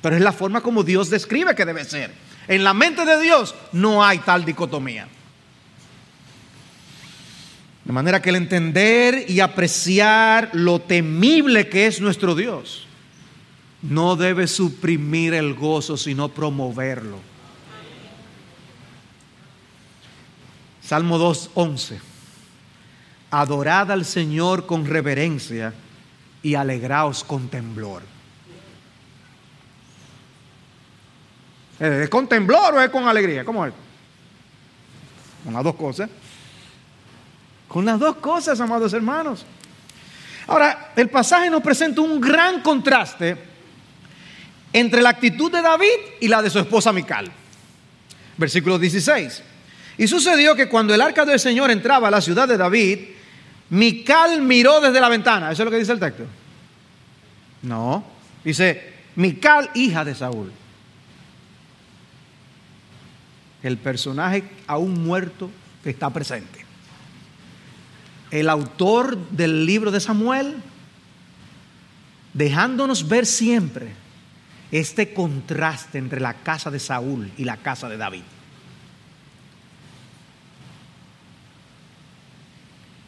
Pero es la forma como Dios describe que debe ser. En la mente de Dios no hay tal dicotomía. De manera que el entender y apreciar lo temible que es nuestro Dios no debe suprimir el gozo, sino promoverlo. Salmo 2.11. Adorad al Señor con reverencia y alegraos con temblor. ¿Es con temblor o es con alegría? ¿Cómo es? Con las dos cosas. Con las dos cosas, amados hermanos. Ahora, el pasaje nos presenta un gran contraste entre la actitud de David y la de su esposa Mical. Versículo 16. Y sucedió que cuando el arca del Señor entraba a la ciudad de David, Mical miró desde la ventana. ¿Eso es lo que dice el texto? No. Dice, Mical, hija de Saúl el personaje aún muerto está presente. El autor del libro de Samuel, dejándonos ver siempre este contraste entre la casa de Saúl y la casa de David.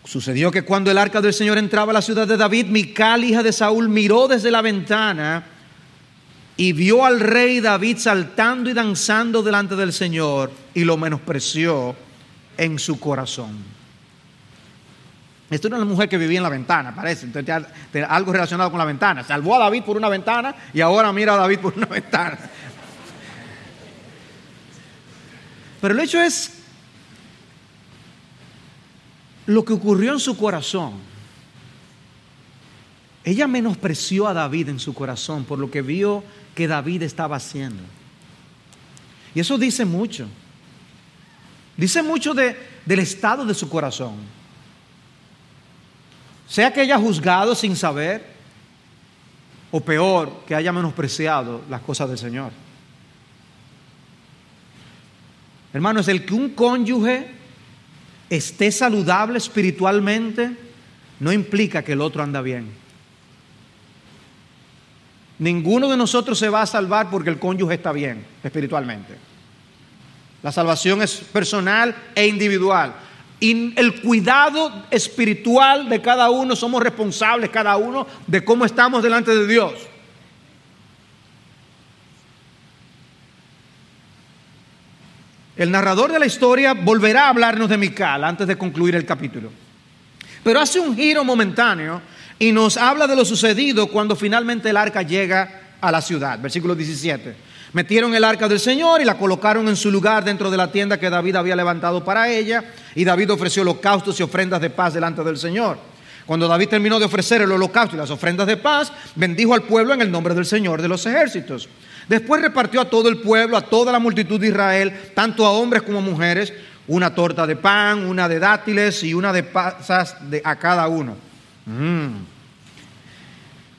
Sucedió que cuando el arca del Señor entraba a la ciudad de David, Mical, hija de Saúl, miró desde la ventana y vio al rey David saltando y danzando delante del Señor y lo menospreció en su corazón. Esto era una mujer que vivía en la ventana, parece. Entonces, algo relacionado con la ventana. Salvó a David por una ventana y ahora mira a David por una ventana. Pero el hecho es lo que ocurrió en su corazón ella menospreció a David en su corazón por lo que vio que David estaba haciendo. Y eso dice mucho. Dice mucho de, del estado de su corazón. Sea que haya juzgado sin saber, o peor, que haya menospreciado las cosas del Señor. Hermanos, el que un cónyuge esté saludable espiritualmente no implica que el otro anda bien. Ninguno de nosotros se va a salvar porque el cónyuge está bien espiritualmente. La salvación es personal e individual. Y el cuidado espiritual de cada uno, somos responsables cada uno de cómo estamos delante de Dios. El narrador de la historia volverá a hablarnos de Mical antes de concluir el capítulo. Pero hace un giro momentáneo y nos habla de lo sucedido cuando finalmente el arca llega a la ciudad. Versículo 17. Metieron el arca del Señor y la colocaron en su lugar dentro de la tienda que David había levantado para ella. Y David ofreció holocaustos y ofrendas de paz delante del Señor. Cuando David terminó de ofrecer el holocausto y las ofrendas de paz, bendijo al pueblo en el nombre del Señor de los ejércitos. Después repartió a todo el pueblo, a toda la multitud de Israel, tanto a hombres como a mujeres, una torta de pan, una de dátiles y una de pasas de, a cada uno. Mm.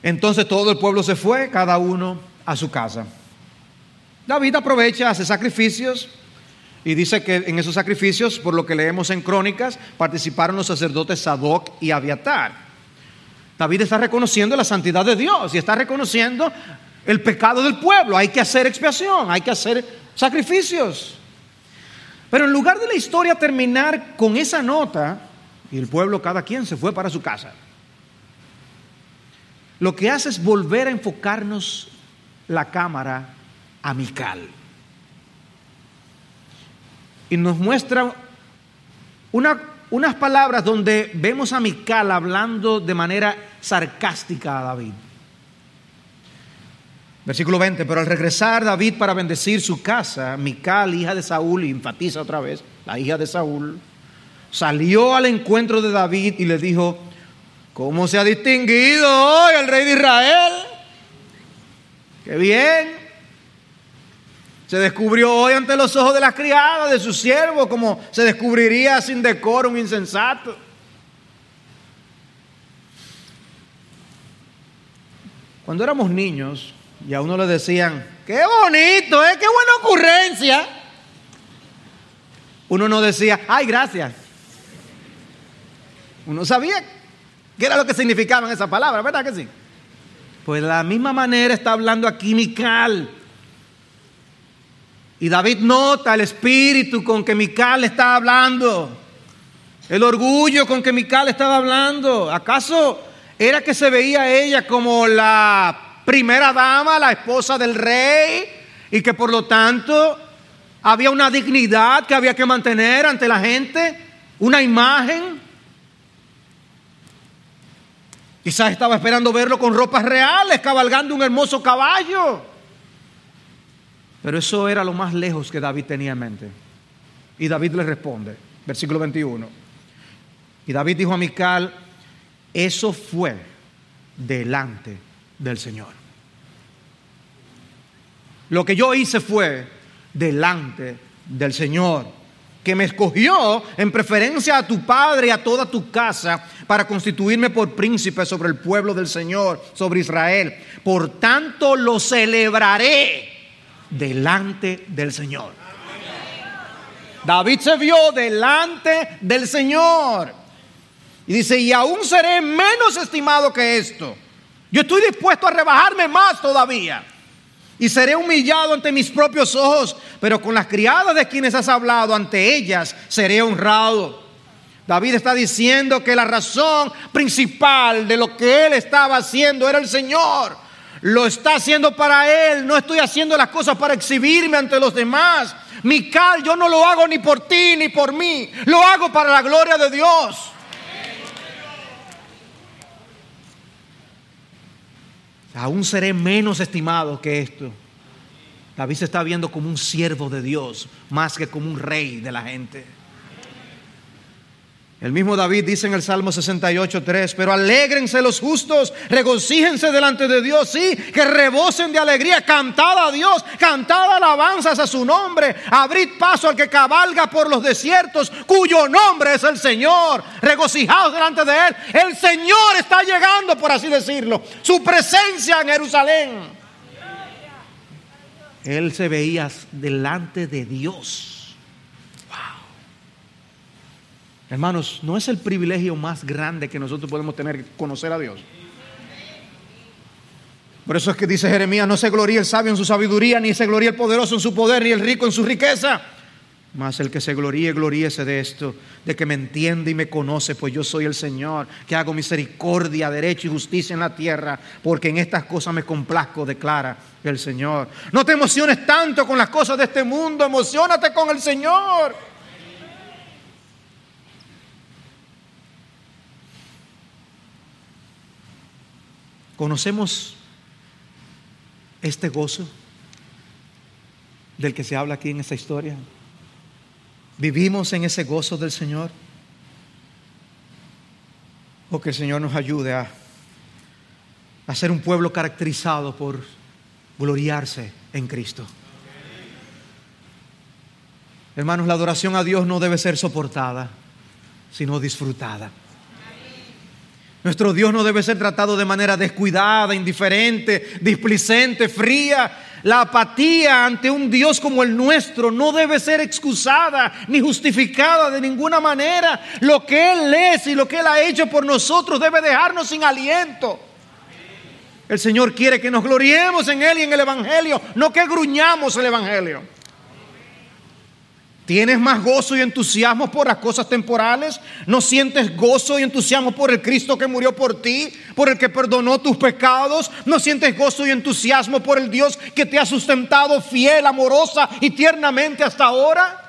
Entonces todo el pueblo se fue, cada uno a su casa. David aprovecha, hace sacrificios y dice que en esos sacrificios, por lo que leemos en Crónicas, participaron los sacerdotes Sadoc y Abiatar. David está reconociendo la santidad de Dios y está reconociendo el pecado del pueblo. Hay que hacer expiación, hay que hacer sacrificios. Pero en lugar de la historia terminar con esa nota, y el pueblo cada quien se fue para su casa, lo que hace es volver a enfocarnos la cámara a Mical. Y nos muestra unas palabras donde vemos a Mical hablando de manera sarcástica a David. Versículo 20, pero al regresar David para bendecir su casa, Mical, hija de Saúl, y enfatiza otra vez, la hija de Saúl, salió al encuentro de David y le dijo, ¿cómo se ha distinguido hoy el rey de Israel? Qué bien. Se descubrió hoy ante los ojos de las criadas, de su siervo, como se descubriría sin decoro un insensato. Cuando éramos niños, y a uno le decían, qué bonito, ¿eh? qué buena ocurrencia. Uno no decía, ay, gracias. Uno sabía qué era lo que significaban esas palabras, ¿verdad que sí? Pues de la misma manera está hablando aquí Mical. Y David nota el espíritu con que Mical está hablando. El orgullo con que Mical estaba hablando. ¿Acaso era que se veía ella como la primera dama, la esposa del rey, y que por lo tanto había una dignidad que había que mantener ante la gente, una imagen. Quizás estaba esperando verlo con ropas reales, cabalgando un hermoso caballo. Pero eso era lo más lejos que David tenía en mente. Y David le responde, versículo 21. Y David dijo a Mical, eso fue delante del Señor. Lo que yo hice fue delante del Señor, que me escogió en preferencia a tu padre y a toda tu casa para constituirme por príncipe sobre el pueblo del Señor, sobre Israel. Por tanto lo celebraré delante del Señor. David se vio delante del Señor. Y dice, y aún seré menos estimado que esto yo estoy dispuesto a rebajarme más todavía. Y seré humillado ante mis propios ojos, pero con las criadas de quienes has hablado, ante ellas seré honrado. David está diciendo que la razón principal de lo que él estaba haciendo era el Señor. Lo está haciendo para él. No estoy haciendo las cosas para exhibirme ante los demás. Mical, yo no lo hago ni por ti ni por mí. Lo hago para la gloria de Dios. aún seré menos estimado que esto. David se está viendo como un siervo de Dios, más que como un rey de la gente. El mismo David dice en el Salmo 68.3, pero alégrense los justos, regocíjense delante de Dios, sí, que rebosen de alegría, cantad a Dios, cantad alabanzas a su nombre, abrid paso al que cabalga por los desiertos, cuyo nombre es el Señor, regocijaos delante de Él. El Señor está llegando, por así decirlo, su presencia en Jerusalén. Él se veía delante de Dios. Hermanos, no es el privilegio más grande que nosotros podemos tener conocer a Dios. Por eso es que dice Jeremías, no se gloría el sabio en su sabiduría, ni se gloría el poderoso en su poder, ni el rico en su riqueza. Mas el que se gloríe, gloríese de esto, de que me entiende y me conoce, pues yo soy el Señor, que hago misericordia, derecho y justicia en la tierra, porque en estas cosas me complazco, declara el Señor. No te emociones tanto con las cosas de este mundo, emocionate con el Señor. ¿Conocemos este gozo del que se habla aquí en esta historia? ¿Vivimos en ese gozo del Señor? O que el Señor nos ayude a, ser un pueblo caracterizado por gloriarse en Cristo. Hermanos, la adoración a Dios no debe ser soportada, sino disfrutada. Nuestro Dios no debe ser tratado de manera descuidada, indiferente, displicente, fría. La apatía ante un Dios como el nuestro no debe ser excusada ni justificada de ninguna manera. Lo que Él es y lo que Él ha hecho por nosotros debe dejarnos sin aliento. El Señor quiere que nos gloriemos en Él y en el Evangelio, no que gruñamos el Evangelio. ¿Tienes más gozo y entusiasmo por las cosas temporales? ¿No sientes gozo y entusiasmo por el Cristo que murió por ti? ¿Por el que perdonó tus pecados? ¿No sientes gozo y entusiasmo por el Dios que te ha sustentado fiel, amorosa y tiernamente hasta ahora?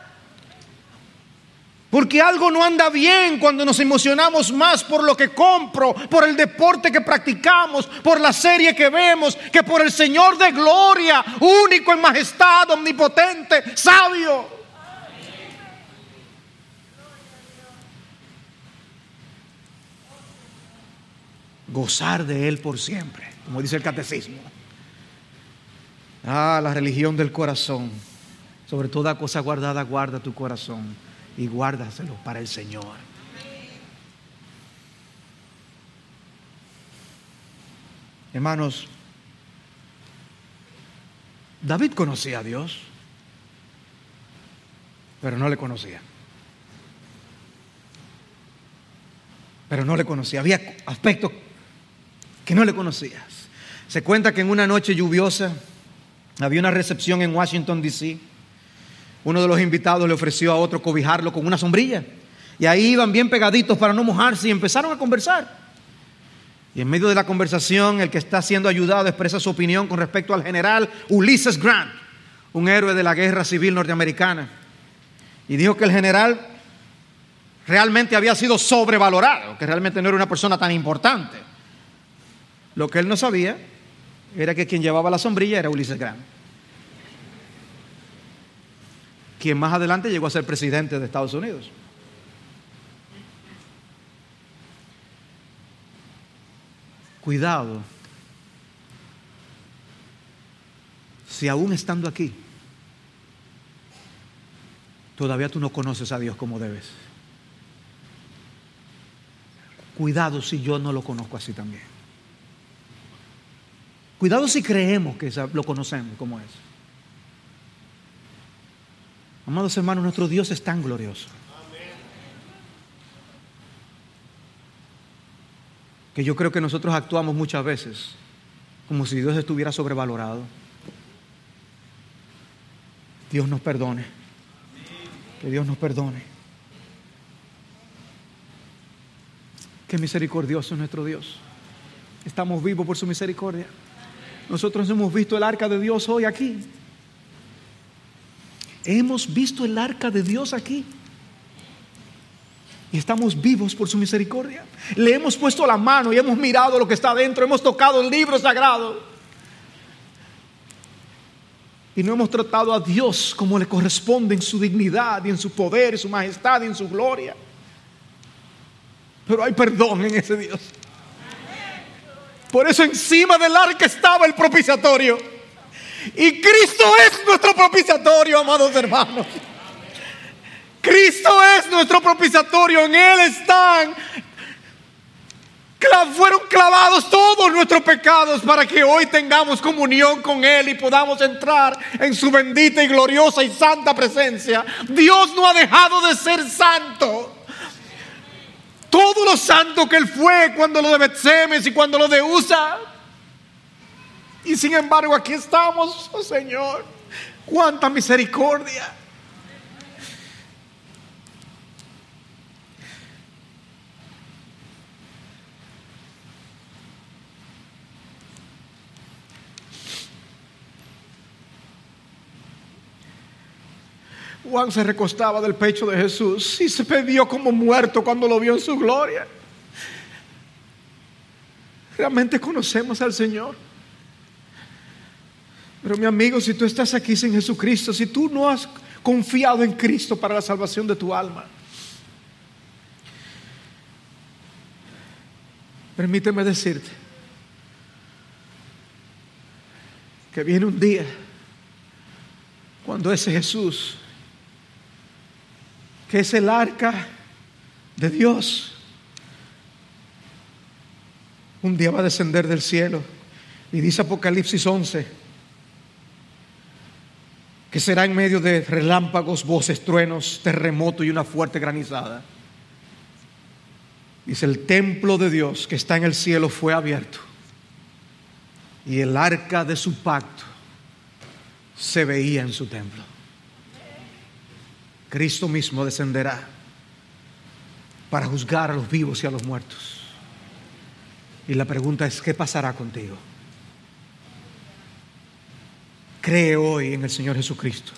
Porque algo no anda bien cuando nos emocionamos más por lo que compro, por el deporte que practicamos, por la serie que vemos, que por el Señor de gloria, único en majestad, omnipotente, sabio. Gozar de Él por siempre, como dice el catecismo. Ah, la religión del corazón. Sobre toda cosa guardada, guarda tu corazón y guárdaselo para el Señor. Hermanos, David conocía a Dios, pero no le conocía. Pero no le conocía. Había aspectos que no le conocías. Se cuenta que en una noche lluviosa había una recepción en Washington, D.C. Uno de los invitados le ofreció a otro cobijarlo con una sombrilla. Y ahí iban bien pegaditos para no mojarse y empezaron a conversar. Y en medio de la conversación, el que está siendo ayudado expresa su opinión con respecto al general Ulysses Grant, un héroe de la guerra civil norteamericana. Y dijo que el general realmente había sido sobrevalorado, que realmente no era una persona tan importante. Lo que él no sabía era que quien llevaba la sombrilla era Ulises Grant, quien más adelante llegó a ser presidente de Estados Unidos. Cuidado, si aún estando aquí, todavía tú no conoces a Dios como debes. Cuidado si yo no lo conozco así también. Cuidado si creemos que lo conocemos como es. Amados hermanos, nuestro Dios es tan glorioso. Que yo creo que nosotros actuamos muchas veces como si Dios estuviera sobrevalorado. Dios nos perdone. Que Dios nos perdone. Qué misericordioso es nuestro Dios. Estamos vivos por su misericordia. Nosotros hemos visto el arca de Dios hoy aquí. Hemos visto el arca de Dios aquí. Y estamos vivos por su misericordia. Le hemos puesto la mano y hemos mirado lo que está dentro. Hemos tocado el libro sagrado. Y no hemos tratado a Dios como le corresponde en su dignidad y en su poder, en su majestad y en su gloria. Pero hay perdón en ese Dios. Por eso encima del arca estaba el propiciatorio. Y Cristo es nuestro propiciatorio, amados hermanos. Cristo es nuestro propiciatorio. En Él están fueron clavados todos nuestros pecados para que hoy tengamos comunión con Él y podamos entrar en su bendita y gloriosa y santa presencia. Dios no ha dejado de ser santo. Todo lo santo que Él fue cuando lo de Betsemes y cuando lo de Usa. Y sin embargo aquí estamos, oh Señor. Cuánta misericordia. Juan se recostaba del pecho de Jesús y se perdió como muerto cuando lo vio en su gloria. Realmente conocemos al Señor. Pero mi amigo, si tú estás aquí sin Jesucristo, si tú no has confiado en Cristo para la salvación de tu alma, permíteme decirte que viene un día cuando ese Jesús que es el arca de Dios, un día va a descender del cielo. Y dice Apocalipsis 11, que será en medio de relámpagos, voces, truenos, terremoto y una fuerte granizada. Dice, el templo de Dios que está en el cielo fue abierto y el arca de su pacto se veía en su templo. Cristo mismo descenderá para juzgar a los vivos y a los muertos. Y la pregunta es, ¿qué pasará contigo? Cree hoy en el Señor Jesucristo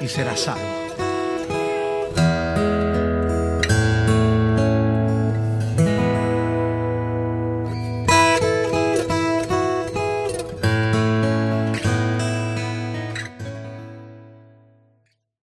y serás salvo.